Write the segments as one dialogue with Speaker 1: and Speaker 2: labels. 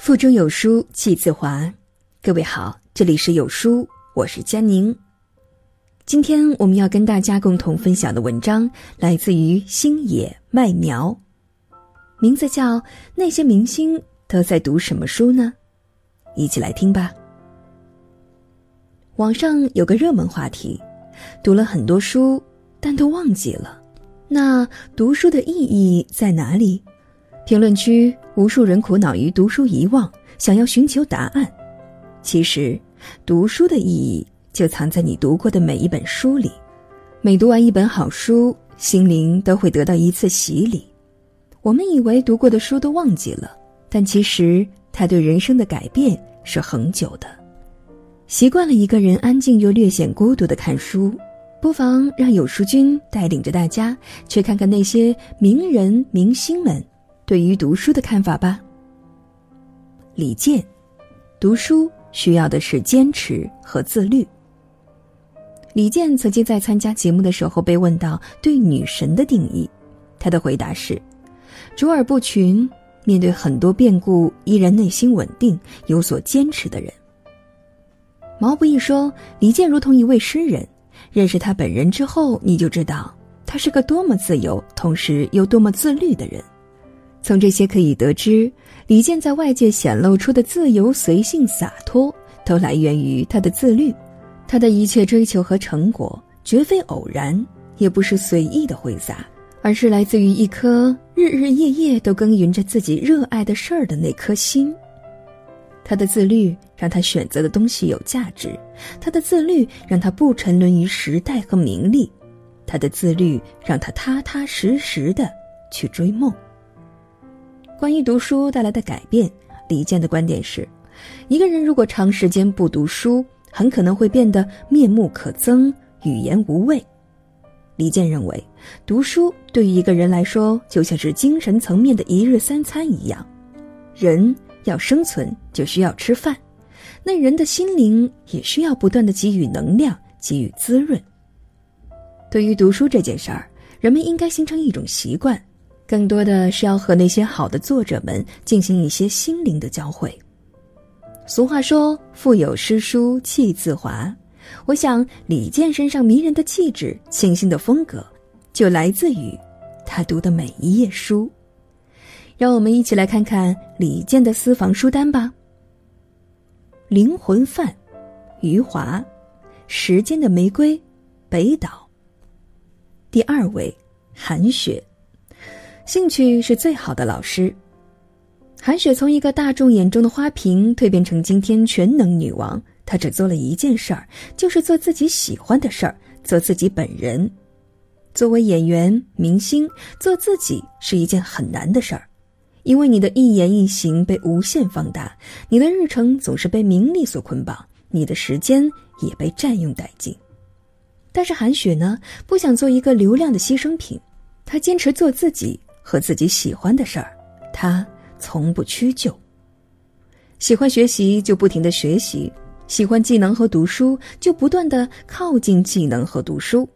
Speaker 1: 腹中有书气自华。各位好，这里是有书，我是佳宁。今天我们要跟大家共同分享的文章来自于星野麦苗，名字叫《那些明星都在读什么书呢》，一起来听吧。网上有个热门话题，读了很多书，但都忘记了，那读书的意义在哪里？评论区无数人苦恼于读书遗忘，想要寻求答案。其实，读书的意义就藏在你读过的每一本书里。每读完一本好书，心灵都会得到一次洗礼。我们以为读过的书都忘记了，但其实它对人生的改变是恒久的。习惯了一个人安静又略显孤独的看书，不妨让有书君带领着大家去看看那些名人明星们。对于读书的看法吧。李健，读书需要的是坚持和自律。李健曾经在参加节目的时候被问到对女神的定义，他的回答是：卓尔不群，面对很多变故依然内心稳定、有所坚持的人。毛不易说，李健如同一位诗人，认识他本人之后，你就知道他是个多么自由，同时又多么自律的人。从这些可以得知，李健在外界显露出的自由、随性、洒脱，都来源于他的自律。他的一切追求和成果，绝非偶然，也不是随意的挥洒，而是来自于一颗日日夜夜都耕耘着自己热爱的事儿的那颗心。他的自律让他选择的东西有价值，他的自律让他不沉沦于时代和名利，他的自律让他踏踏实实的去追梦。关于读书带来的改变，李健的观点是：一个人如果长时间不读书，很可能会变得面目可憎、语言无味。李健认为，读书对于一个人来说，就像是精神层面的一日三餐一样。人要生存，就需要吃饭，那人的心灵也需要不断的给予能量、给予滋润。对于读书这件事儿，人们应该形成一种习惯。更多的是要和那些好的作者们进行一些心灵的交汇。俗话说“腹有诗书气自华”，我想李健身上迷人的气质、清新的风格，就来自于他读的每一页书。让我们一起来看看李健的私房书单吧。灵魂饭，余华，时间的玫瑰，北岛。第二位，韩雪。兴趣是最好的老师。韩雪从一个大众眼中的花瓶蜕变成今天全能女王，她只做了一件事儿，就是做自己喜欢的事儿，做自己本人。作为演员、明星，做自己是一件很难的事儿，因为你的一言一行被无限放大，你的日程总是被名利所捆绑，你的时间也被占用殆尽。但是韩雪呢，不想做一个流量的牺牲品，她坚持做自己。和自己喜欢的事儿，他从不屈就。喜欢学习就不停的学习，喜欢技能和读书就不断的靠近技能和读书，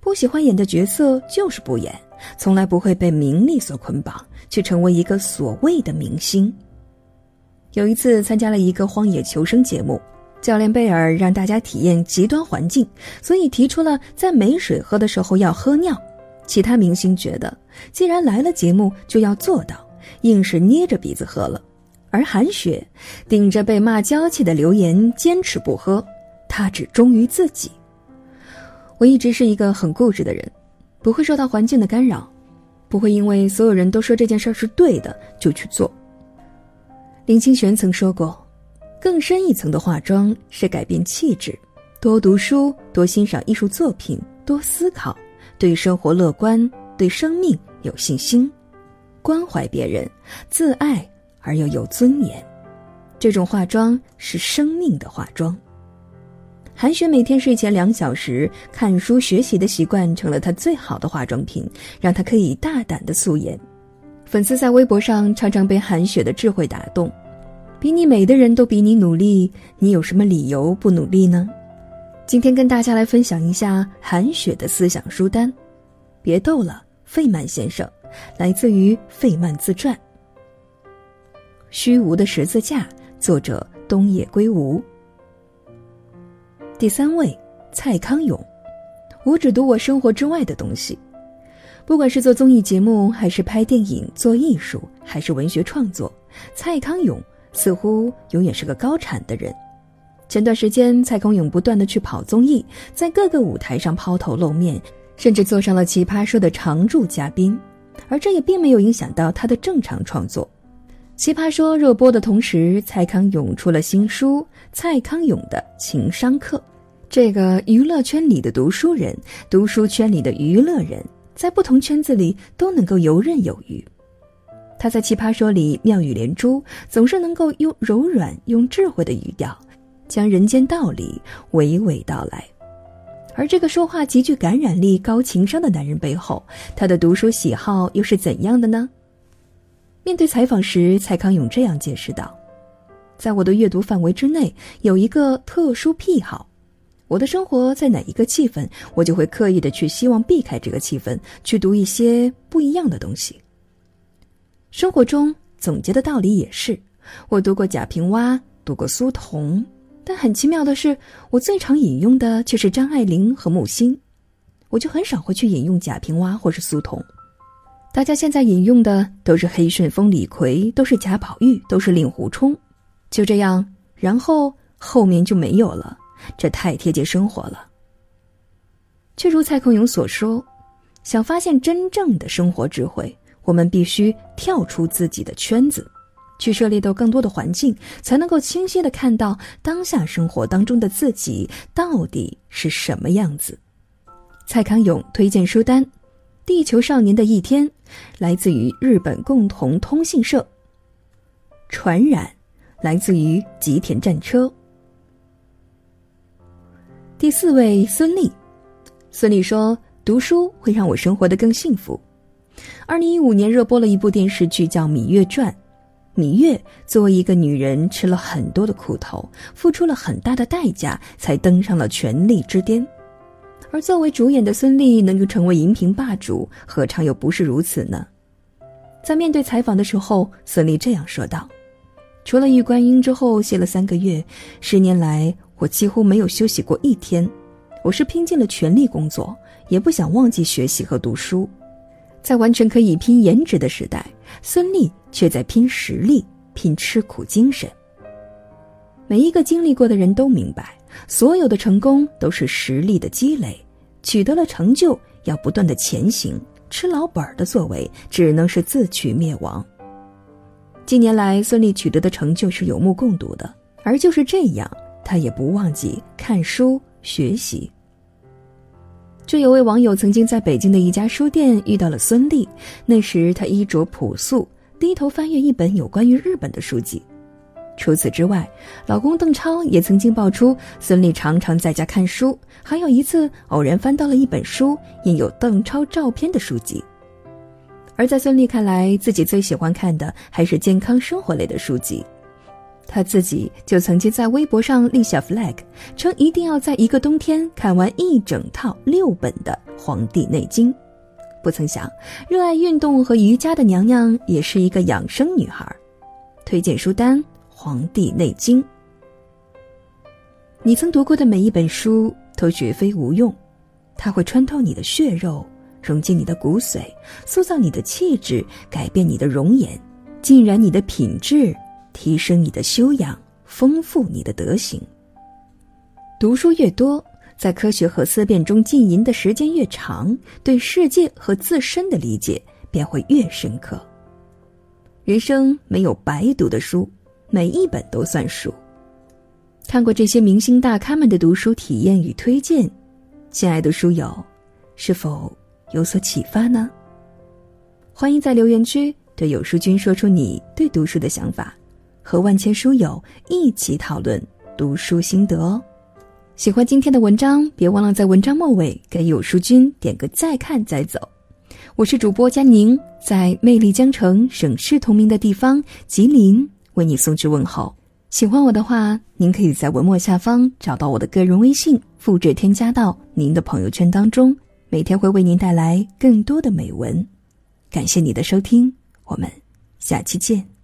Speaker 1: 不喜欢演的角色就是不演，从来不会被名利所捆绑，去成为一个所谓的明星。有一次参加了一个荒野求生节目，教练贝尔让大家体验极端环境，所以提出了在没水喝的时候要喝尿。其他明星觉得，既然来了节目就要做到，硬是捏着鼻子喝了。而韩雪顶着被骂娇气的流言坚持不喝，她只忠于自己。我一直是一个很固执的人，不会受到环境的干扰，不会因为所有人都说这件事是对的就去做。林清玄曾说过，更深一层的化妆是改变气质，多读书，多欣赏艺术作品，多思考。对生活乐观，对生命有信心，关怀别人，自爱而又有尊严，这种化妆是生命的化妆。韩雪每天睡前两小时看书学习的习惯，成了她最好的化妆品，让她可以大胆的素颜。粉丝在微博上常常被韩雪的智慧打动：比你美的人都比你努力，你有什么理由不努力呢？今天跟大家来分享一下韩雪的思想书单，别逗了，费曼先生，来自于费曼自传。虚无的十字架》，作者东野圭吾。第三位，蔡康永。我只读我生活之外的东西，不管是做综艺节目，还是拍电影、做艺术，还是文学创作，蔡康永似乎永远是个高产的人。前段时间，蔡康永不断的去跑综艺，在各个舞台上抛头露面，甚至坐上了《奇葩说》的常驻嘉宾，而这也并没有影响到他的正常创作。《奇葩说》热播的同时，蔡康永出了新书《蔡康永的情商课》。这个娱乐圈里的读书人，读书圈里的娱乐人，在不同圈子里都能够游刃有余。他在《奇葩说》里妙语连珠，总是能够用柔软、用智慧的语调，将人间道理娓娓道来。而这个说话极具感染力、高情商的男人背后，他的读书喜好又是怎样的呢？面对采访时，蔡康永这样解释道：“在我的阅读范围之内，有一个特殊癖好。”我的生活在哪一个气氛，我就会刻意的去希望避开这个气氛，去读一些不一样的东西。生活中总结的道理也是，我读过贾平凹，读过苏童，但很奇妙的是，我最常引用的却是张爱玲和木心，我就很少会去引用贾平凹或是苏童。大家现在引用的都是黑旋风李逵，都是贾宝玉，都是令狐冲，就这样，然后后面就没有了。这太贴近生活了。却如蔡康永所说，想发现真正的生活智慧，我们必须跳出自己的圈子，去涉猎到更多的环境，才能够清晰的看到当下生活当中的自己到底是什么样子。蔡康永推荐书单：《地球少年的一天》，来自于日本共同通信社；《传染》，来自于吉田战车。第四位孙俪，孙俪说：“读书会让我生活的更幸福。”二零一五年热播了一部电视剧叫《芈月传》，芈月作为一个女人，吃了很多的苦头，付出了很大的代价，才登上了权力之巅。而作为主演的孙俪能够成为荧屏霸主，何尝又不是如此呢？在面对采访的时候，孙俪这样说道：“除了《玉观音》之后歇了三个月，十年来。”我几乎没有休息过一天，我是拼尽了全力工作，也不想忘记学习和读书。在完全可以拼颜值的时代，孙俪却在拼实力、拼吃苦精神。每一个经历过的人都明白，所有的成功都是实力的积累，取得了成就要不断的前行，吃老本的作为只能是自取灭亡。近年来，孙俪取得的成就是有目共睹的，而就是这样。他也不忘记看书学习。就有位网友曾经在北京的一家书店遇到了孙俪，那时她衣着朴素，低头翻阅一本有关于日本的书籍。除此之外，老公邓超也曾经爆出孙俪常常在家看书，还有一次偶然翻到了一本书印有邓超照片的书籍。而在孙俪看来，自己最喜欢看的还是健康生活类的书籍。他自己就曾经在微博上立下 flag，称一定要在一个冬天看完一整套六本的《黄帝内经》。不曾想，热爱运动和瑜伽的娘娘也是一个养生女孩。推荐书单《黄帝内经》。你曾读过的每一本书都绝非无用，它会穿透你的血肉，融进你的骨髓，塑造你的气质，改变你的容颜，浸染你的品质。提升你的修养，丰富你的德行。读书越多，在科学和思辨中浸淫的时间越长，对世界和自身的理解便会越深刻。人生没有白读的书，每一本都算数。看过这些明星大咖们的读书体验与推荐，亲爱的书友，是否有所启发呢？欢迎在留言区对有书君说出你对读书的想法。和万千书友一起讨论读书心得哦！喜欢今天的文章，别忘了在文章末尾给有书君点个再看再走。我是主播佳宁，在魅力江城、省市同名的地方吉林为你送去问候。喜欢我的话，您可以在文末下方找到我的个人微信，复制添加到您的朋友圈当中，每天会为您带来更多的美文。感谢你的收听，我们下期见。